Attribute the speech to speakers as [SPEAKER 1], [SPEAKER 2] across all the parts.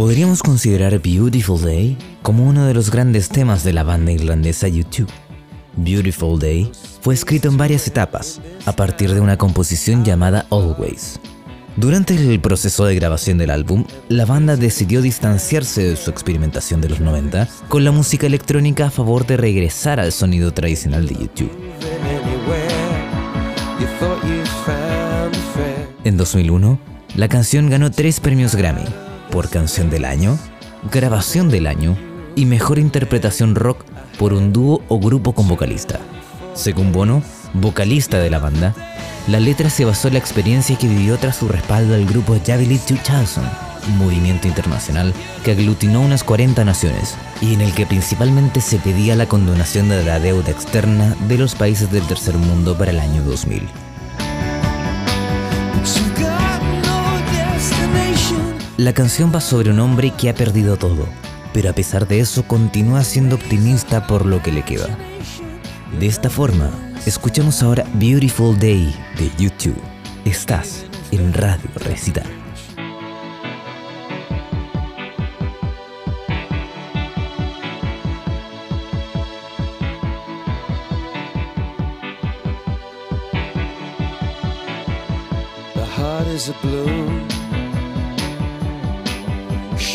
[SPEAKER 1] Podríamos considerar Beautiful Day como uno de los grandes temas de la banda irlandesa U2. Beautiful Day fue escrito en varias etapas, a partir de una composición llamada Always. Durante el proceso de grabación del álbum, la banda decidió distanciarse de su experimentación de los 90 con la música electrónica a favor de regresar al sonido tradicional de YouTube. En 2001, la canción ganó tres premios Grammy, por Canción del Año, Grabación del Año y Mejor Interpretación Rock por un dúo o grupo con vocalista. Según Bono, vocalista de la banda, la letra se basó en la experiencia que vivió tras su respaldo al grupo Javelin 2000, un movimiento internacional que aglutinó unas 40 naciones y en el que principalmente se pedía la condonación de la deuda externa de los países del tercer mundo para el año 2000. La canción va sobre un hombre que ha perdido todo, pero a pesar de eso continúa siendo optimista por lo que le queda. De esta forma, escuchamos ahora Beautiful Day de YouTube. Estás en Radio Recital.
[SPEAKER 2] Heart is a bloom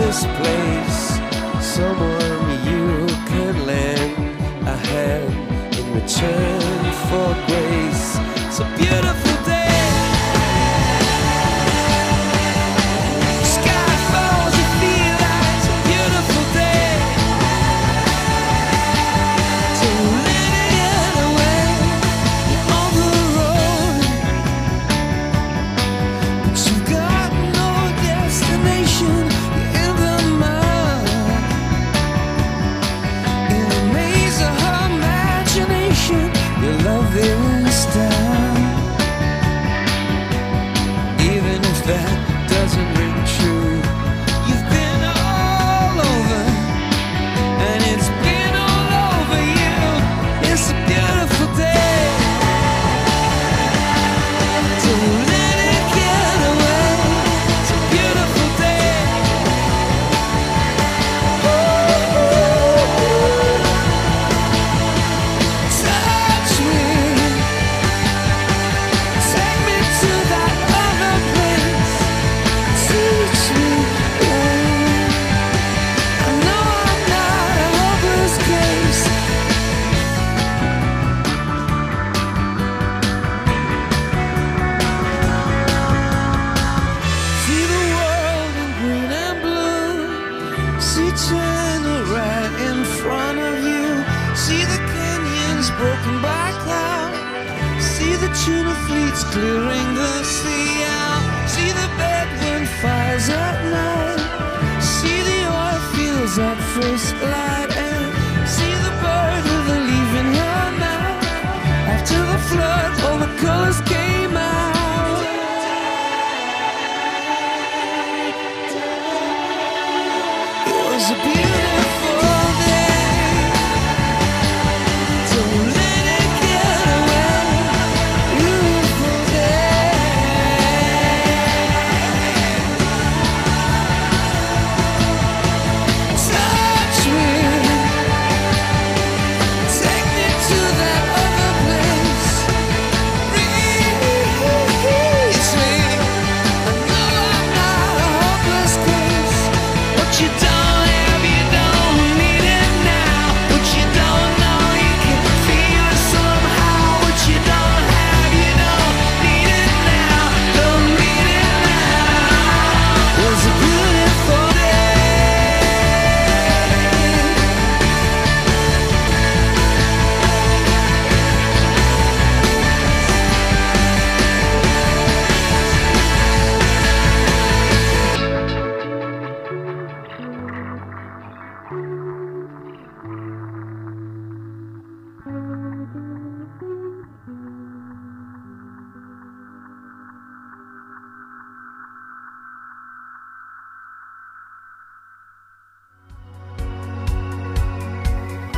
[SPEAKER 2] this place. Someone you can lend a hand in return for grace. It's a beautiful day. That China right in front of you. See the canyons broken by cloud. See the tuna fleets clearing the sea